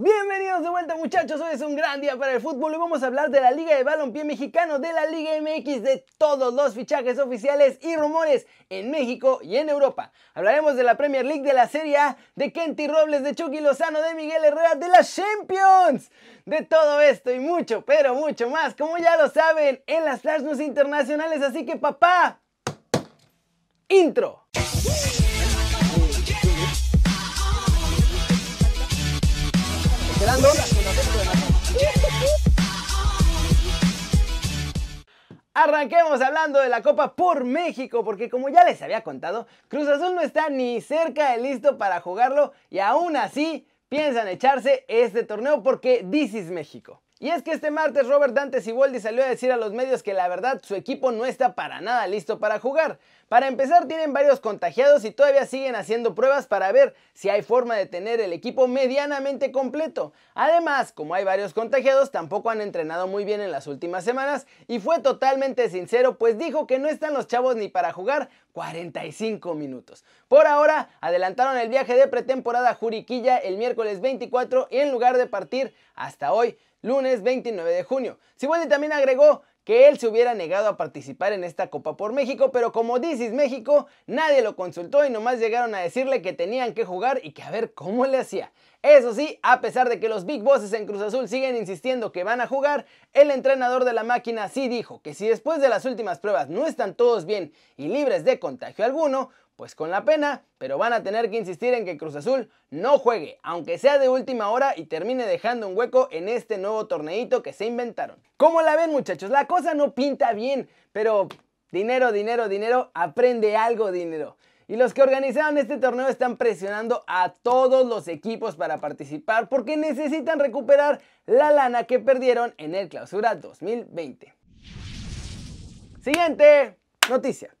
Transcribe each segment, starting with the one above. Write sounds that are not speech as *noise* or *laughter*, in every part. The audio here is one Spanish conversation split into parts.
Bienvenidos de vuelta muchachos, hoy es un gran día para el fútbol y vamos a hablar de la Liga de Balompié Mexicano, de la Liga MX, de todos los fichajes oficiales y rumores en México y en Europa. Hablaremos de la Premier League, de la Serie A, de Kenty Robles, de Chucky Lozano, de Miguel Herrera, de las Champions. De todo esto y mucho, pero mucho más, como ya lo saben, en las Flash News internacionales, así que papá, intro. Arranquemos hablando de la Copa por México, porque como ya les había contado, Cruz Azul no está ni cerca de listo para jugarlo y aún así piensan echarse este torneo porque this is México. Y es que este martes Robert Dante Siboldi salió a decir a los medios que la verdad su equipo no está para nada listo para jugar. Para empezar tienen varios contagiados y todavía siguen haciendo pruebas para ver si hay forma de tener el equipo medianamente completo. Además, como hay varios contagiados, tampoco han entrenado muy bien en las últimas semanas y fue totalmente sincero pues dijo que no están los chavos ni para jugar 45 minutos. Por ahora, adelantaron el viaje de pretemporada a Juriquilla el miércoles 24 y en lugar de partir hasta hoy, lunes 29 de junio. Siboldi también agregó que él se hubiera negado a participar en esta Copa por México, pero como dices México, nadie lo consultó y nomás llegaron a decirle que tenían que jugar y que a ver cómo le hacía. Eso sí, a pesar de que los Big Bosses en Cruz Azul siguen insistiendo que van a jugar, el entrenador de la máquina sí dijo que si después de las últimas pruebas no están todos bien y libres de contagio alguno, pues con la pena, pero van a tener que insistir en que Cruz Azul no juegue, aunque sea de última hora y termine dejando un hueco en este nuevo torneito que se inventaron. ¿Cómo la ven muchachos? La cosa no pinta bien, pero dinero, dinero, dinero, aprende algo dinero. Y los que organizaron este torneo están presionando a todos los equipos para participar porque necesitan recuperar la lana que perdieron en el clausura 2020. Siguiente noticia.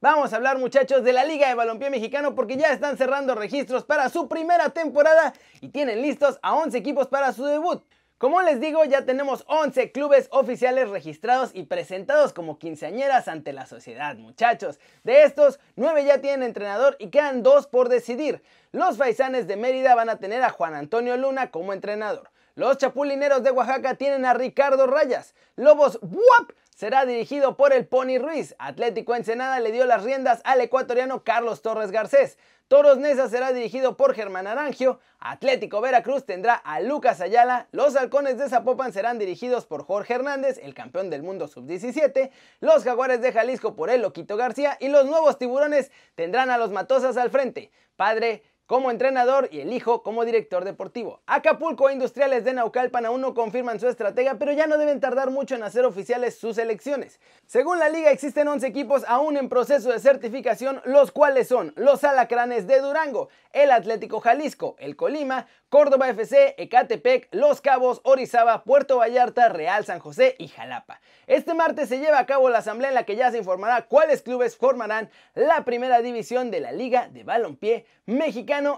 Vamos a hablar muchachos de la Liga de Balompié Mexicano porque ya están cerrando registros para su primera temporada y tienen listos a 11 equipos para su debut. Como les digo, ya tenemos 11 clubes oficiales registrados y presentados como quinceañeras ante la sociedad, muchachos. De estos, 9 ya tienen entrenador y quedan 2 por decidir. Los faisanes de Mérida van a tener a Juan Antonio Luna como entrenador. Los chapulineros de Oaxaca tienen a Ricardo Rayas. Lobos WAP será dirigido por el Pony Ruiz. Atlético Ensenada le dio las riendas al ecuatoriano Carlos Torres Garcés. Toros Neza será dirigido por Germán Arangio. Atlético Veracruz tendrá a Lucas Ayala. Los Halcones de Zapopan serán dirigidos por Jorge Hernández, el campeón del mundo sub-17. Los Jaguares de Jalisco por el Loquito García. Y los nuevos Tiburones tendrán a los Matosas al frente. Padre como entrenador y el hijo como director deportivo. Acapulco e Industriales de Naucalpan aún no confirman su estrategia, pero ya no deben tardar mucho en hacer oficiales sus elecciones. Según la liga existen 11 equipos aún en proceso de certificación, los cuales son los Alacranes de Durango, el Atlético Jalisco, el Colima, Córdoba FC, Ecatepec, Los Cabos, Orizaba, Puerto Vallarta, Real San José y Jalapa. Este martes se lleva a cabo la asamblea en la que ya se informará cuáles clubes formarán la primera división de la Liga de Balompié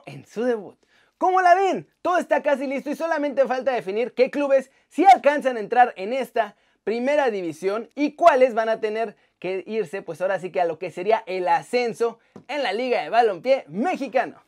En su debut. ¿Cómo la ven? Todo está casi listo y solamente falta definir qué clubes sí alcanzan a entrar en esta primera división y cuáles van a tener que irse pues ahora sí que a lo que sería el ascenso en la Liga de Balompié Mexicano.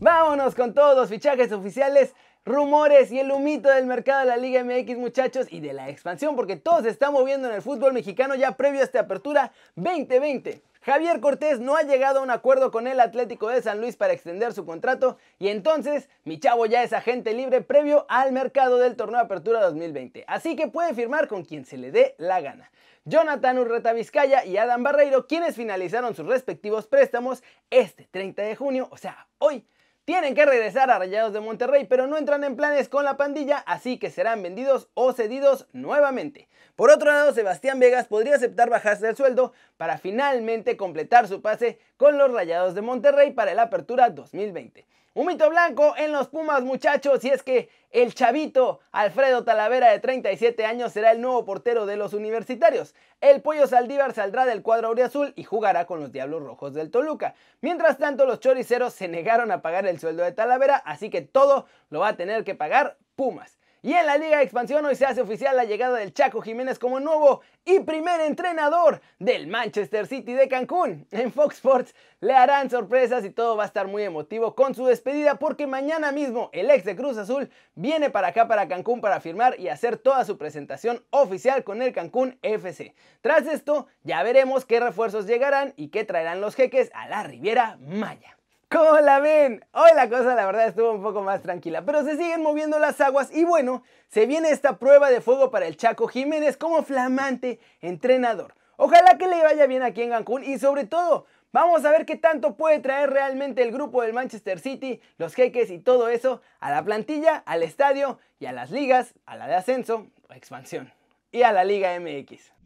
Vámonos con todos los fichajes oficiales, rumores y el humito del mercado de la Liga MX muchachos y de la expansión porque todo se está moviendo en el fútbol mexicano ya previo a esta apertura 2020. Javier Cortés no ha llegado a un acuerdo con el Atlético de San Luis para extender su contrato y entonces mi chavo ya es agente libre previo al mercado del torneo de Apertura 2020, así que puede firmar con quien se le dé la gana. Jonathan Urreta Vizcaya y Adam Barreiro, quienes finalizaron sus respectivos préstamos este 30 de junio, o sea, hoy, tienen que regresar a Rayados de Monterrey, pero no entran en planes con la pandilla, así que serán vendidos o cedidos nuevamente. Por otro lado, Sebastián Vegas podría aceptar bajarse el sueldo para finalmente completar su pase con los Rayados de Monterrey para la apertura 2020. Un mito blanco en los Pumas, muchachos, y es que el chavito Alfredo Talavera de 37 años será el nuevo portero de los universitarios. El Pollo Saldívar saldrá del cuadro auriazul y jugará con los Diablos Rojos del Toluca. Mientras tanto, los choriceros se negaron a pagar el sueldo de Talavera, así que todo lo va a tener que pagar Pumas. Y en la Liga de Expansión hoy se hace oficial la llegada del Chaco Jiménez como nuevo y primer entrenador del Manchester City de Cancún. En Fox Sports le harán sorpresas y todo va a estar muy emotivo con su despedida porque mañana mismo el ex de Cruz Azul viene para acá para Cancún para firmar y hacer toda su presentación oficial con el Cancún FC. Tras esto ya veremos qué refuerzos llegarán y qué traerán los jeques a la Riviera Maya. ¿Cómo la ven? Hoy la cosa la verdad estuvo un poco más tranquila, pero se siguen moviendo las aguas y bueno, se viene esta prueba de fuego para el Chaco Jiménez como flamante entrenador. Ojalá que le vaya bien aquí en Cancún y sobre todo, vamos a ver qué tanto puede traer realmente el grupo del Manchester City, los jeques y todo eso a la plantilla, al estadio y a las ligas, a la de ascenso o expansión y a la Liga MX.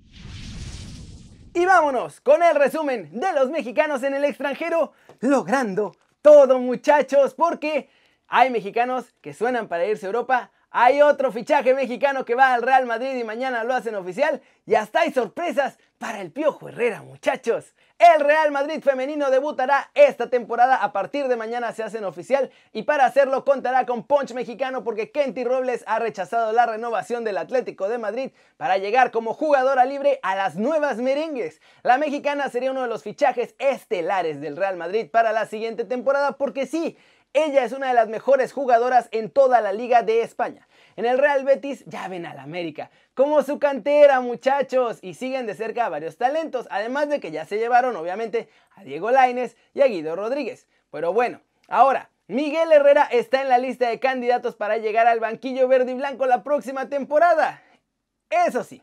Y vámonos con el resumen de los mexicanos en el extranjero logrando todo muchachos porque hay mexicanos que suenan para irse a Europa, hay otro fichaje mexicano que va al Real Madrid y mañana lo hacen oficial y hasta hay sorpresas para el Piojo Herrera muchachos. El Real Madrid femenino debutará esta temporada. A partir de mañana se hacen oficial y para hacerlo contará con Punch mexicano porque Kenty Robles ha rechazado la renovación del Atlético de Madrid para llegar como jugadora libre a las nuevas merengues. La mexicana sería uno de los fichajes estelares del Real Madrid para la siguiente temporada porque sí, ella es una de las mejores jugadoras en toda la liga de España. En el Real Betis ya ven al América, como su cantera muchachos, y siguen de cerca varios talentos, además de que ya se llevaron obviamente a Diego Laines y a Guido Rodríguez. Pero bueno, ahora, Miguel Herrera está en la lista de candidatos para llegar al banquillo verde y blanco la próxima temporada. Eso sí,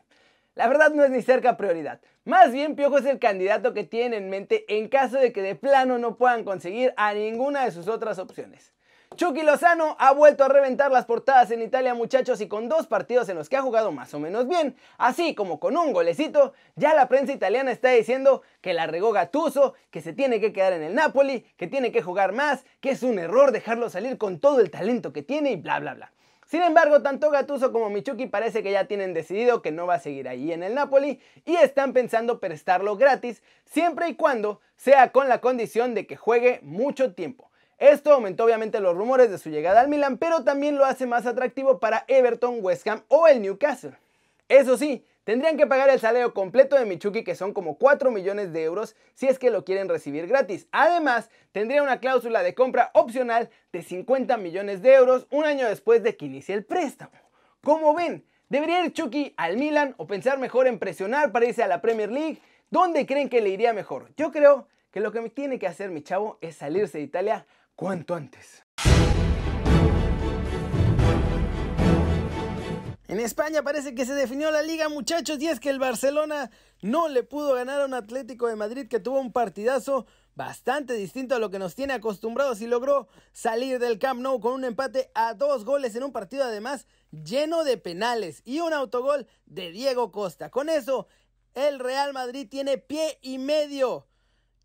la verdad no es ni cerca prioridad. Más bien Piojo es el candidato que tienen en mente en caso de que de plano no puedan conseguir a ninguna de sus otras opciones. Chucky Lozano ha vuelto a reventar las portadas en Italia muchachos y con dos partidos en los que ha jugado más o menos bien, así como con un golecito, ya la prensa italiana está diciendo que la regó Gattuso, que se tiene que quedar en el Napoli, que tiene que jugar más, que es un error dejarlo salir con todo el talento que tiene y bla bla bla. Sin embargo, tanto Gattuso como Michuki parece que ya tienen decidido que no va a seguir ahí en el Napoli y están pensando prestarlo gratis siempre y cuando sea con la condición de que juegue mucho tiempo. Esto aumentó obviamente los rumores de su llegada al Milan, pero también lo hace más atractivo para Everton, West Ham o el Newcastle. Eso sí, tendrían que pagar el salario completo de Michuki que son como 4 millones de euros si es que lo quieren recibir gratis. Además, tendría una cláusula de compra opcional de 50 millones de euros un año después de que inicie el préstamo. Como ven, ¿debería ir Chucky al Milan o pensar mejor en presionar para irse a la Premier League? ¿Dónde creen que le iría mejor? Yo creo que lo que tiene que hacer mi chavo es salirse de Italia cuanto antes. En España parece que se definió la liga, muchachos, y es que el Barcelona no le pudo ganar a un Atlético de Madrid que tuvo un partidazo bastante distinto a lo que nos tiene acostumbrados y logró salir del Camp Nou con un empate a dos goles en un partido además lleno de penales y un autogol de Diego Costa. Con eso, el Real Madrid tiene pie y medio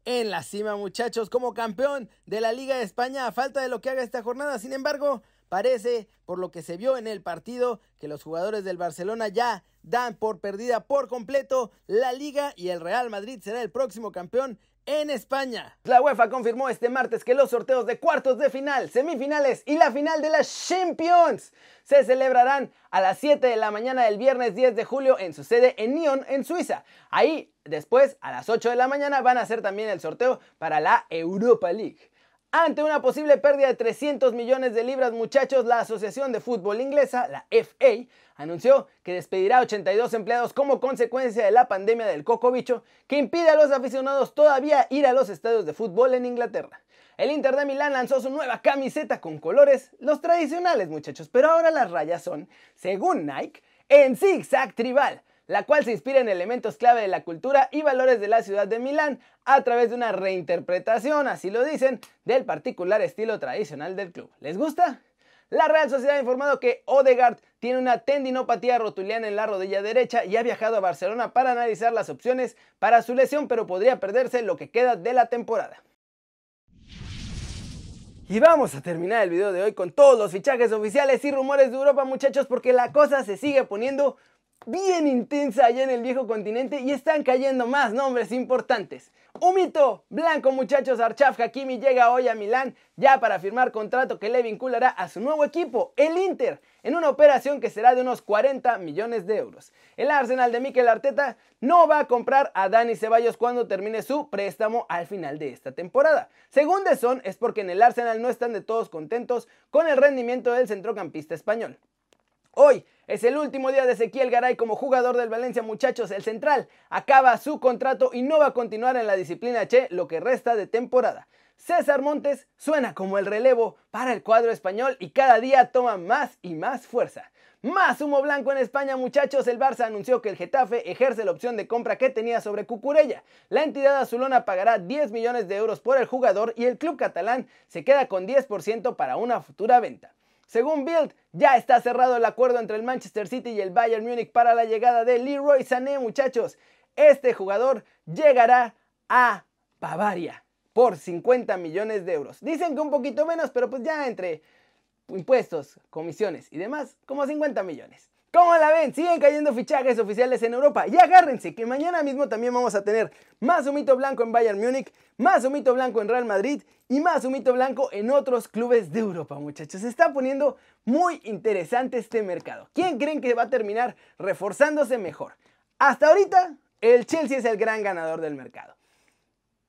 en la cima, muchachos, como campeón de la Liga de España a falta de lo que haga esta jornada. Sin embargo, parece, por lo que se vio en el partido, que los jugadores del Barcelona ya dan por perdida por completo la liga y el Real Madrid será el próximo campeón en España. La UEFA confirmó este martes que los sorteos de cuartos de final, semifinales y la final de las Champions se celebrarán a las 7 de la mañana del viernes 10 de julio en su sede en Nyon, en Suiza. Ahí, después, a las 8 de la mañana, van a hacer también el sorteo para la Europa League. Ante una posible pérdida de 300 millones de libras, muchachos, la Asociación de Fútbol Inglesa, la FA, anunció que despedirá 82 empleados como consecuencia de la pandemia del coco bicho que impide a los aficionados todavía ir a los estadios de fútbol en Inglaterra. El Inter de Milán lanzó su nueva camiseta con colores, los tradicionales muchachos, pero ahora las rayas son, según Nike, en zigzag tribal la cual se inspira en elementos clave de la cultura y valores de la ciudad de Milán a través de una reinterpretación, así lo dicen, del particular estilo tradicional del club. ¿Les gusta? La Real Sociedad ha informado que Odegaard tiene una tendinopatía rotuliana en la rodilla derecha y ha viajado a Barcelona para analizar las opciones para su lesión, pero podría perderse lo que queda de la temporada. Y vamos a terminar el video de hoy con todos los fichajes oficiales y rumores de Europa, muchachos, porque la cosa se sigue poniendo bien intensa allá en el viejo continente y están cayendo más nombres importantes. Un mito blanco, muchachos. Archaf Hakimi llega hoy a Milán ya para firmar contrato que le vinculará a su nuevo equipo, el Inter, en una operación que será de unos 40 millones de euros. El Arsenal de Mikel Arteta no va a comprar a Dani Ceballos cuando termine su préstamo al final de esta temporada. Según The Son, es porque en el Arsenal no están de todos contentos con el rendimiento del centrocampista español. Hoy es el último día de Ezequiel Garay como jugador del Valencia, muchachos. El central acaba su contrato y no va a continuar en la disciplina Che lo que resta de temporada. César Montes suena como el relevo para el cuadro español y cada día toma más y más fuerza. Más humo blanco en España, muchachos. El Barça anunció que el Getafe ejerce la opción de compra que tenía sobre Cucurella. La entidad azulona pagará 10 millones de euros por el jugador y el club catalán se queda con 10% para una futura venta. Según Bild, ya está cerrado el acuerdo entre el Manchester City y el Bayern Múnich para la llegada de Leroy Sané, muchachos. Este jugador llegará a Bavaria por 50 millones de euros. Dicen que un poquito menos, pero pues ya entre impuestos, comisiones y demás, como 50 millones. ¿Cómo la ven? Siguen cayendo fichajes oficiales en Europa. Y agárrense que mañana mismo también vamos a tener más humito blanco en Bayern Múnich, más humito blanco en Real Madrid y más humito blanco en otros clubes de Europa, muchachos. Se está poniendo muy interesante este mercado. ¿Quién creen que va a terminar reforzándose mejor? Hasta ahorita, el Chelsea es el gran ganador del mercado.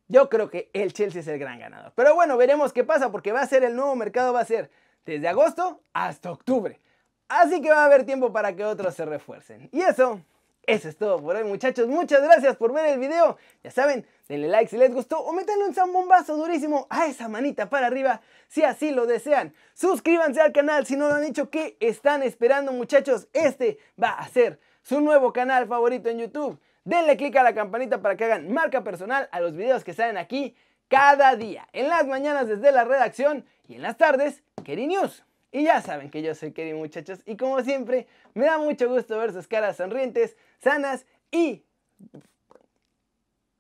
Yo creo que el Chelsea es el gran ganador. Pero bueno, veremos qué pasa porque va a ser el nuevo mercado, va a ser desde agosto hasta octubre. Así que va a haber tiempo para que otros se refuercen. Y eso, eso es todo por hoy muchachos. Muchas gracias por ver el video. Ya saben, denle like si les gustó o métanle un zambombazo durísimo a esa manita para arriba si así lo desean. Suscríbanse al canal si no lo han dicho. ¿Qué están esperando muchachos? Este va a ser su nuevo canal favorito en YouTube. Denle click a la campanita para que hagan marca personal a los videos que salen aquí cada día. En las mañanas desde la redacción y en las tardes, Keri News. Y ya saben que yo soy Kerry muchachos y como siempre me da mucho gusto ver sus caras sonrientes, sanas y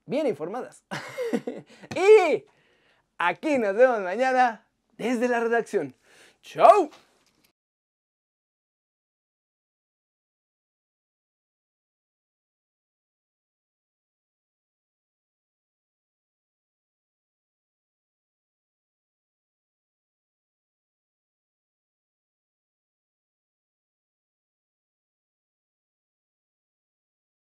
bien informadas. *laughs* y aquí nos vemos mañana desde la redacción. ¡Chao!